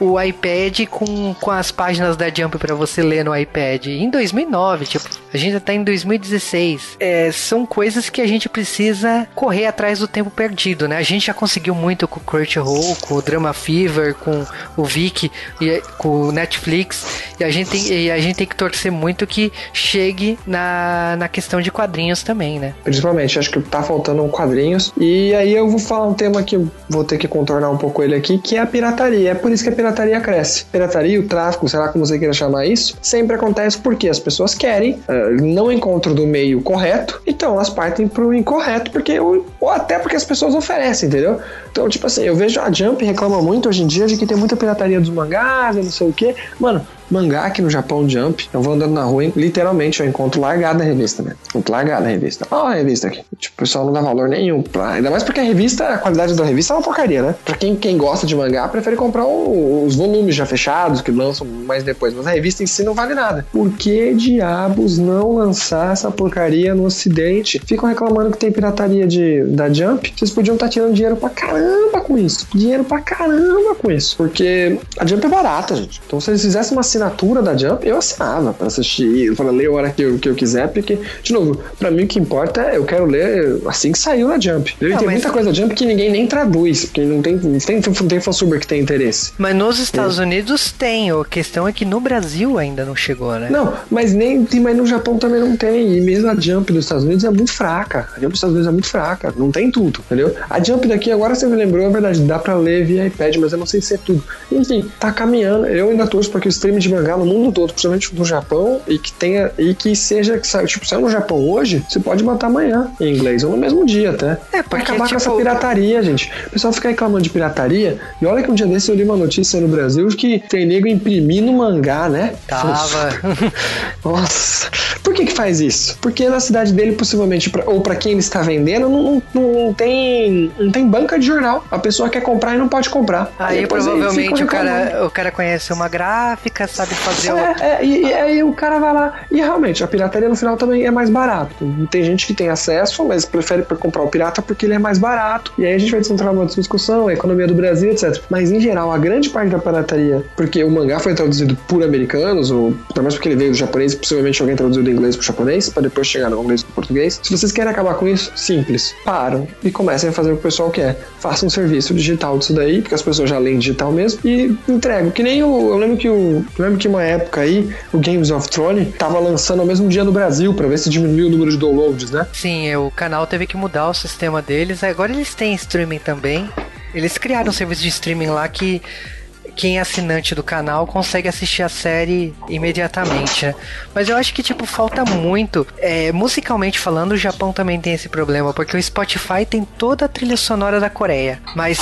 o iPad com, com as páginas da Jump para você ler no iPad. Em 2009, tipo, a gente já tá em 2016. É, são coisas que a gente precisa correr atrás do tempo perdido, né? A gente já conseguiu muito com o Crunchyroll, com o Drama Fever, com o Viki, e, com o Netflix, e a gente tem, e a gente tem que torcer muito que chegue na, na questão de quadrinhos também, né? Principalmente, acho que tá faltando um quadrinhos. E aí eu vou falar um tema que vou ter que contornar um pouco ele aqui, que é a pirataria. É por isso que a pirataria cresce. Pirataria, o tráfico, sei lá como você queira chamar isso, sempre acontece porque as pessoas querem, uh, não encontram do meio correto, então elas partem pro incorreto, porque ou, até porque as pessoas oferecem, entendeu? Então, tipo assim, eu vejo a Jump reclama muito hoje em dia de que tem muita pirataria dos mangás, não sei o que. Mano, mangá aqui no Japão Jump, eu vou andando na rua, literalmente eu encontro largada a revista, né? Encontro largada a revista. Ó, a revista aqui. Tipo, o pessoal não dá valor nenhum pra. Ainda mais porque a revista, a qualidade da revista é uma porcaria, né? Pra quem, quem gosta de mangá, prefere comprar o, os volumes já fechados, que lançam mais depois. Mas a revista em si não vale nada. Por que diabos não lançar essa porcaria no ocidente? Ficam reclamando que tem pirataria de, da Jump. Vocês podiam estar tá tirando dinheiro pra caramba com isso. Dinheiro pra caramba com isso. Porque a Jump é barata, gente. Então se eles fizessem uma assinatura da Jump, eu assinava para assistir, para ler a hora que eu, que eu quiser, porque, de novo, para mim o que importa é eu quero ler assim que saiu na Jump. Não, tem muita coisa da Jump que ninguém nem traduz, porque não tem, não tem, não tem fansuber que tem interesse. Mas nos Estados é. Unidos tem, a questão é que no Brasil ainda não chegou, né? Não, mas nem tem, mas no Japão também não tem. E mesmo a Jump dos Estados Unidos é muito fraca. A Jump dos Estados Unidos é muito fraca, não tem tudo, entendeu? A Jump daqui agora você me lembrou, é verdade, dá para ler via iPad, mas eu não sei se é tudo. Enfim, tá caminhando. Eu ainda torço para que o stream de mangá no mundo todo, principalmente no Japão, e que tenha e que seja que tipo, saiu no Japão hoje, você pode matar amanhã em inglês, ou no mesmo dia até. É, pra acabar tipo... com essa pirataria, gente. O pessoal fica reclamando de pirataria, e olha que um dia desse eu li uma notícia no Brasil de que tem nego imprimindo mangá, né? Tava. *laughs* Nossa. Por que que faz isso? Porque na cidade dele, possivelmente, pra, ou para quem ele está vendendo, não, não, não, tem, não tem banca de jornal. A pessoa quer comprar e não pode comprar. Aí provavelmente o cara, o cara conhece uma gráfica, sabe fazer. É, o... é, e, e, aí o cara vai lá. E realmente, a pirataria no final também é mais barato. Tem gente que tem acesso, mas prefere comprar o pirata porque ele é mais barato. E aí a gente vai entrar numa discussão, a economia do Brasil, etc. Mas em geral, a grande parte da pirataria, porque o mangá foi traduzido por americanos, ou pelo menos porque ele veio do japonês, possivelmente alguém traduziu do inglês pro japonês, para depois chegar no inglês pro português. Se vocês querem acabar com isso, simples. Param e comecem a fazer o que o pessoal quer. Façam um serviço digital disso daí, porque as pessoas já leem digital mesmo, e entregam. Que nem o. Eu lembro que o. Lembro que uma época aí, o Games of Thrones tava lançando ao mesmo dia no Brasil, para ver se diminuiu o número de downloads, né? Sim, o canal teve que mudar o sistema deles. Agora eles têm streaming também. Eles criaram um serviço de streaming lá que quem é assinante do canal consegue assistir a série imediatamente, né? Mas eu acho que, tipo, falta muito. É, musicalmente falando, o Japão também tem esse problema, porque o Spotify tem toda a trilha sonora da Coreia. Mas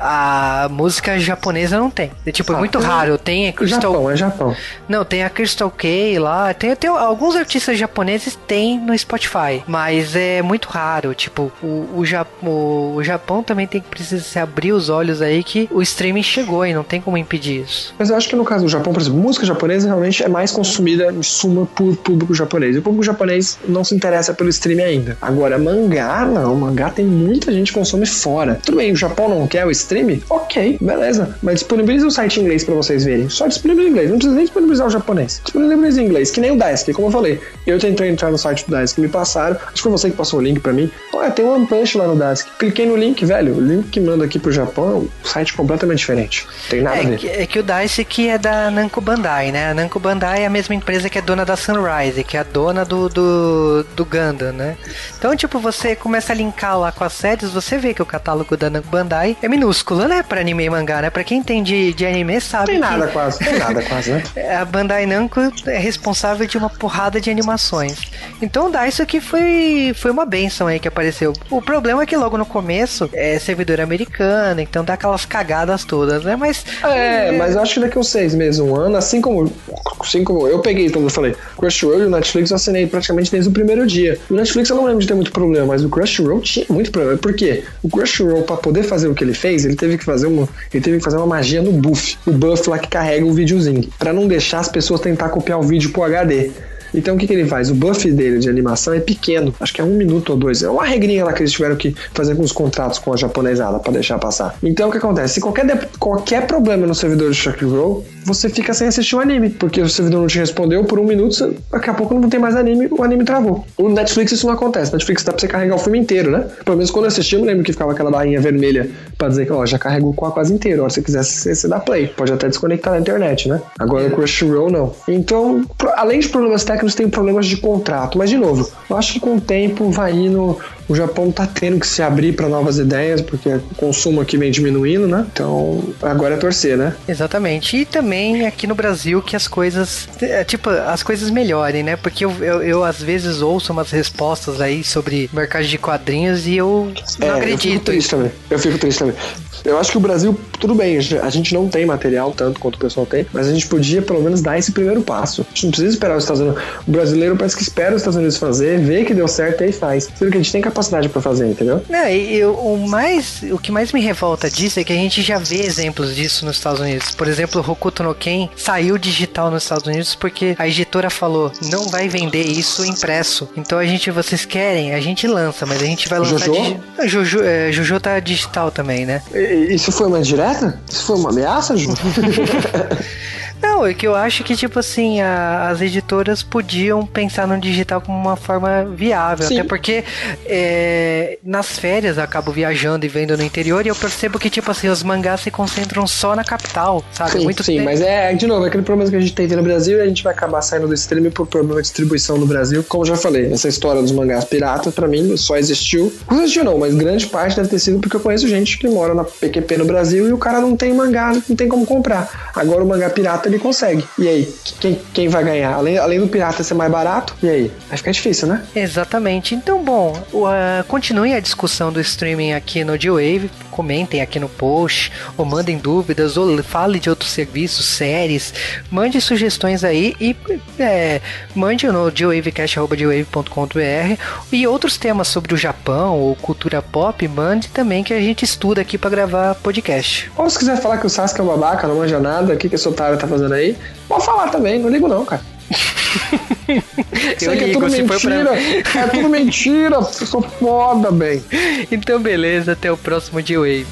a música japonesa não tem. É, tipo, é muito ah, raro. Tem a Crystal... Japão, é Japão. Não, tem a Crystal K lá. Tem, tem alguns artistas japoneses tem no Spotify, mas é muito raro. Tipo, o, o, o, o Japão também tem que precisar se abrir os olhos aí que o streaming chegou e não tem como impedir isso. Mas eu acho que no caso do Japão, por exemplo, música japonesa realmente é mais consumida em suma por público japonês. E o público japonês não se interessa pelo streaming ainda. Agora, mangá, não. Mangá tem muita gente que consome fora. Tudo bem, o Japão não quer o streaming stream, ok, beleza. Mas disponibiliza o site em inglês para vocês verem. Só disponibiliza em inglês, não precisa nem disponibilizar o japonês. Disponibiliza em inglês, que nem o Daisuke, como eu falei. Eu tentei entrar no site do Daisuke, me passaram. Acho que foi você que passou o link para mim. Olha, tem um One Punch lá no Daisuke. Cliquei no link, velho. O link que manda aqui pro Japão é um site completamente diferente. Tem nada é, a ver. Que, é que o Daisuke é da Namco Bandai, né? A Namco Bandai é a mesma empresa que é dona da Sunrise, que é a dona do, do, do Gundam, né? Então, tipo, você começa a linkar lá com as séries, você vê que o catálogo da Namco Bandai é minúsculo minúscula, né, pra anime e mangá, né? Pra quem entende de anime sabe tem nada quase, tem nada quase, né? *laughs* A Bandai Namco é responsável de uma porrada de animações. Então dá isso aqui foi, foi uma benção aí que apareceu. O problema é que logo no começo é servidor americano, então dá aquelas cagadas todas, né? Mas... É, é... mas eu acho que daqui uns seis meses, um ano, assim como, assim como eu peguei, como eu falei, Crunchyroll e o Netflix eu assinei praticamente desde o primeiro dia. O Netflix eu não lembro de ter muito problema, mas o Crunchyroll tinha muito problema. Por quê? O Crunchyroll, pra poder fazer o que ele fez, ele teve que fazer uma, ele teve que fazer uma magia no buff, o buff lá que carrega o videozinho, para não deixar as pessoas tentar copiar o vídeo pro HD. Então o que, que ele faz? O buff dele de animação é pequeno, acho que é um minuto ou dois. É uma regrinha lá que eles tiveram que fazer com os contratos com a japonesada para deixar passar. Então o que acontece? Se qualquer, qualquer problema no servidor de Roll, você fica sem assistir o anime, porque o servidor não te respondeu por um minuto, daqui a pouco não tem mais anime, o anime travou. O Netflix isso não acontece. Netflix dá pra você carregar o filme inteiro, né? Pelo menos quando eu assisti, eu lembro que ficava aquela barrinha vermelha para dizer que ó, já carregou quase inteiro. Se você quiser, você dá play. Pode até desconectar na internet, né? Agora o Crunchyroll não. Então, além de problemas técnicos, têm problemas de contrato. Mas, de novo, eu acho que com o tempo vai indo o Japão tá tendo que se abrir para novas ideias, porque o consumo aqui vem diminuindo, né? Então, agora é torcer, né? Exatamente. E também aqui no Brasil que as coisas, é, tipo, as coisas melhorem, né? Porque eu, eu, eu, às vezes ouço umas respostas aí sobre mercado de quadrinhos e eu não é, acredito. Eu fico triste também. Eu fico triste também. Eu acho que o Brasil, tudo bem, a gente não tem material tanto quanto o pessoal tem, mas a gente podia pelo menos dar esse primeiro passo. A gente não precisa esperar os Estados Unidos. O brasileiro parece que espera os Estados Unidos fazer, vê que deu certo e aí faz. Sendo que a gente tem capacidade para fazer, entendeu? Não, e eu, o mais, o que mais me revolta disso é que a gente já vê exemplos disso nos Estados Unidos. Por exemplo, Hokuto no Ken saiu digital nos Estados Unidos porque a editora falou, não vai vender isso impresso. Então a gente, vocês querem, a gente lança, mas a gente vai lançar Jojo? Digi... Jojo, é, Jojo tá digital também, né? Isso foi uma direta? Isso foi uma ameaça, Ju? *laughs* Não, é que eu acho que, tipo assim, a, as editoras podiam pensar no digital como uma forma viável. Sim. Até porque é, nas férias eu acabo viajando e vendo no interior e eu percebo que, tipo assim, os mangás se concentram só na capital, sabe? Sim, Muito sim tempo. mas é, de novo, é aquele problema que a gente tem no Brasil e a gente vai acabar saindo do stream por problema de distribuição no Brasil. Como eu já falei, essa história dos mangás piratas, pra mim, só existiu. Não existiu, não, mas grande parte deve ter sido porque eu conheço gente que mora na PQP no Brasil e o cara não tem mangá, não tem como comprar. Agora o mangá pirata ele consegue. E aí, quem, quem vai ganhar? Além, além do pirata ser mais barato, e aí? Vai ficar difícil, né? Exatamente. Então, bom, uh, continue a discussão do streaming aqui no D-Wave. Comentem aqui no post, ou mandem dúvidas, ou fale de outros serviços, séries. Mande sugestões aí e é, mande no dwavecast.com.br e outros temas sobre o Japão ou cultura pop, mande também que a gente estuda aqui para gravar podcast. Ou se quiser falar que o Sasuke é um babaca, não manja nada, o que, que esse otário tá fazendo aí, pode falar também, não ligo não, cara. Eu ligo, é tudo mentira, pra... é tudo mentira, eu sou foda, bem. Então beleza, até o próximo D-Wave.